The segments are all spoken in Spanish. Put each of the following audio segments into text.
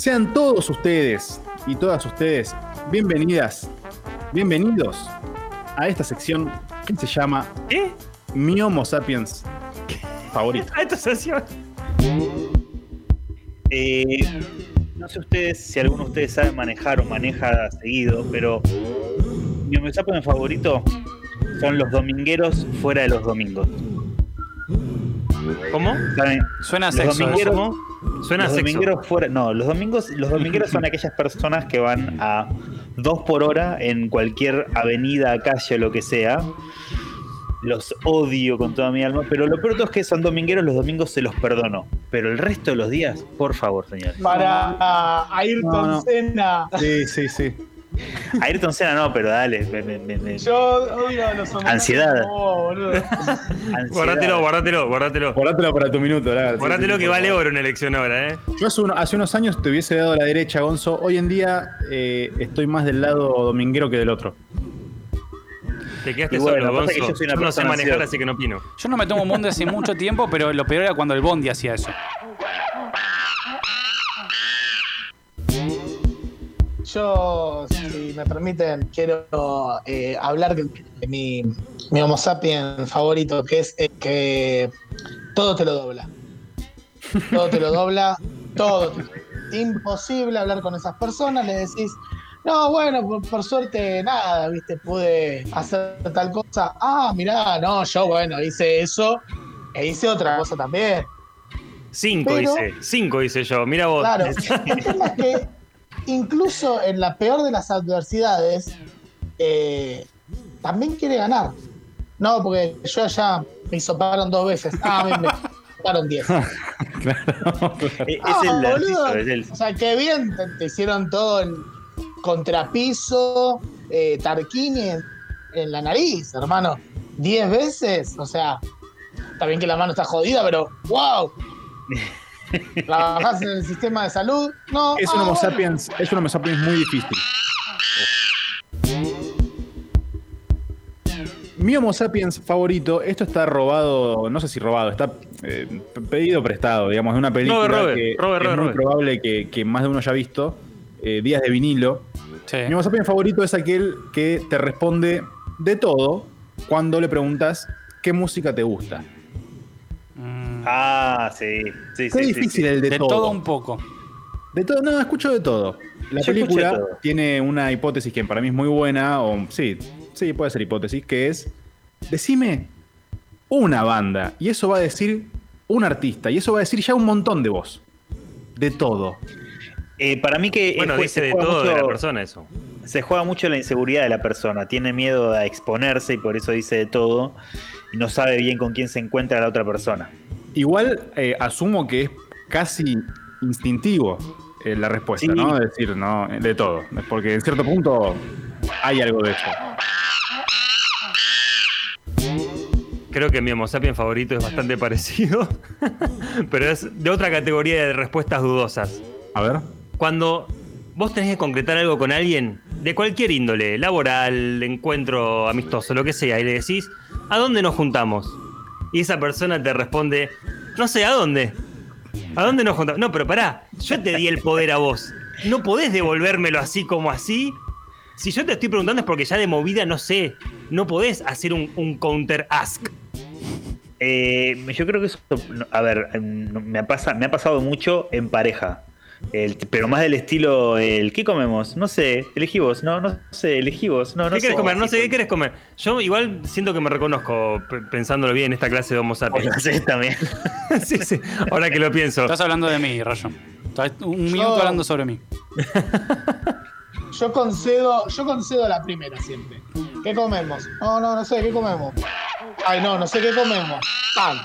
Sean todos ustedes y todas ustedes bienvenidas, bienvenidos a esta sección que se llama ¿Qué? Mi Homo Sapiens favorito. A esta sesión. Eh, no sé ustedes si alguno de ustedes sabe manejar o maneja seguido, pero mi Homo sapiens favorito son los domingueros fuera de los domingos. ¿Cómo? Suena sexo. domingueros-. Suena los sexo. domingueros fuera. No, los domingos, los domingueros son aquellas personas que van a dos por hora en cualquier avenida, calle o lo que sea. Los odio con toda mi alma, pero lo peor es que son domingueros, los domingos se los perdono. Pero el resto de los días, por favor, señor. Para Ayrton No, no. Senna. Sí, sí, sí. Ayrton Senna no, pero dale. me- me- me- me- Yo odio a los hombres. Ansiedad. No, boludo. ansiedad. Guardátelo, guardátelo, guardátelo. Guardátelo para tu minuto, la verdad. Guardátelo que vale oro una elección ahora, ¿eh? Yo hace, uno- hace unos años te hubiese dado la derecha, Gonzo. Hoy en día eh, estoy más del lado dominguero que del otro. Te quedaste bueno, solo, pasa que Gonzo. yo soy una no sé manejar, ansiosa. así que no opino. Yo no me tomo un bondi hace mucho tiempo, pero lo peor era cuando el bondi hacía eso. Yo, si me permiten, quiero eh, hablar de mi, mi Homo sapien favorito, que es el que todo te lo dobla. Todo te lo dobla, todo. te- Imposible hablar con esas personas, le decís, no, bueno, por, por suerte nada, viste, pude hacer tal cosa. Ah, mirá, no, yo, bueno, hice eso e hice otra cosa también. Cinco Pero- hice, cinco hice yo. Mira vos. Claro, el tema es que incluso en la peor de las adversidades, eh, también quiere ganar. No, porque yo ya me hisoparon dos veces. Ah, me, me hisoparon diez. Es, es Ah, el boludo. es el- O sea, qué bien, te, te hicieron todo en contrapiso, eh, Tarquini en, en la nariz, hermano. Diez veces, o sea, está bien que la mano está jodida, pero ¡wow! ¿Trabajás en el sistema de salud? No. Es un Homo sapiens, es un Homo sapiens muy difícil. Mi Homo sapiens favorito, esto está robado, no sé si robado, está eh, pedido prestado, digamos, de una película Robe, robe, que es muy probable que, que más de uno haya visto, eh, Días de vinilo. Sí. Mi Homo sapiens favorito es aquel que te responde de todo cuando le preguntas qué música te gusta. Mm, Ah, sí. sí, Qué sí, difícil sí. el de, de todo un poco. De todo, no, escucho de todo. La Yo película todo. tiene una hipótesis que para mí es muy buena, o sí, sí, puede ser hipótesis, que es, decime una banda, y eso va a decir un artista, y eso va a decir ya un montón de vos. De todo. Eh, para mí que Bueno, dice de todo de la persona eso. se juega mucho la inseguridad de la persona. Tiene miedo a exponerse y por eso dice de todo. Y no sabe bien con quién se encuentra la otra persona. Igual eh, asumo que es casi instintivo eh, la respuesta, Sí. ¿no? Es decir, no, de todo. Porque en cierto punto hay algo de eso. Creo que mi Homo sapiens favorito es bastante parecido, pero es de otra categoría de respuestas dudosas. A ver. Cuando vos tenés que concretar algo con alguien, de cualquier índole, laboral, encuentro amistoso, lo que sea, y le decís, ¿a dónde nos juntamos? Y esa persona te responde, no sé, ¿a dónde? ¿A dónde nos juntamos? No, pero pará, yo te di el poder a vos. No podés devolvérmelo así como así. Si yo te estoy preguntando es porque ya de movida no sé. No podés hacer un, un counter ask. Eh, yo creo que eso, a ver, no, me pasa- me ha pasado mucho en pareja. El- pero más del estilo, el ¿qué comemos? No sé, elegí vos, no, no sé, elegí vos, no, no ¿Qué querés comer? No sé, ¿qué querés comer? Yo igual siento que me reconozco pensándolo bien en esta clase de Homo sapiens. hacés también. sí, sí. Ahora que lo pienso. Estás hablando de mí, Rayo. Estás un Yo- minuto hablando sobre mí. Yo concedo, yo concedo la primera siempre. ¿Qué comemos? No, no, no sé, ¿qué comemos? Ay, no, no sé qué comemos. Pan.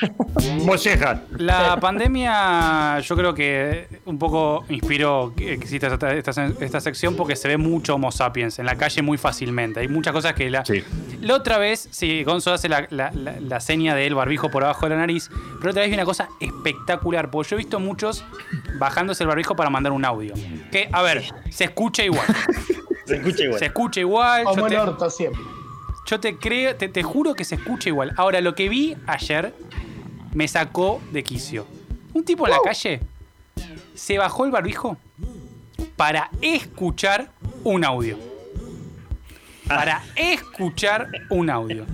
Molleja. La pandemia yo creo que un poco inspiró que exista esta, esta- esta sección porque se ve mucho Homo sapiens en la calle muy fácilmente. Hay muchas cosas que la... Sí. La otra vez, sí, Gonzo hace la, la- la- la seña del barbijo por abajo de la nariz, pero otra vez vi una cosa espectacular, porque yo he visto muchos bajándose el barbijo para mandar un audio. Que, a ver, se escucha igual. Se escucha igual. Se escucha igual. El te, orto siempre. Yo te creo, te, te juro que se escucha igual. Ahora, lo que vi ayer me sacó de quicio. Un tipo en la calle se bajó el barbijo para escuchar un audio. Para escuchar un audio.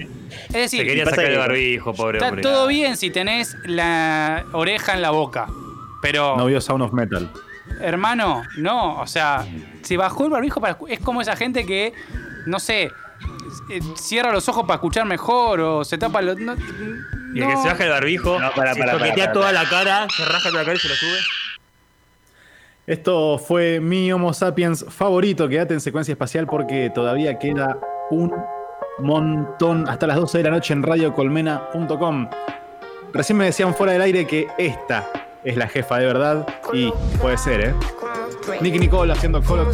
Es decir, Se quería sacar el barbijo, pobre Está hombre. todo bien si tenés la oreja en la boca. Pero, No vio Sound of Metal. hermano, no. O sea, se bajó el barbijo para. Es como esa gente que, no sé, eh, cierra los ojos para escuchar mejor o se tapa los. No, Y el que no. se baja el barbijo, No, para, se para, para, toquetea para, toda la cara, se raja toda la cara y se lo sube. Esto fue mi Homo sapiens favorito. Quédate en secuencia espacial porque todavía queda un montón hasta las 12 de la noche en radiocolmena.com. Recién me decían fuera del aire que esta es la jefa de verdad y puede ser, ¿eh? Nicky Nicole haciendo Colo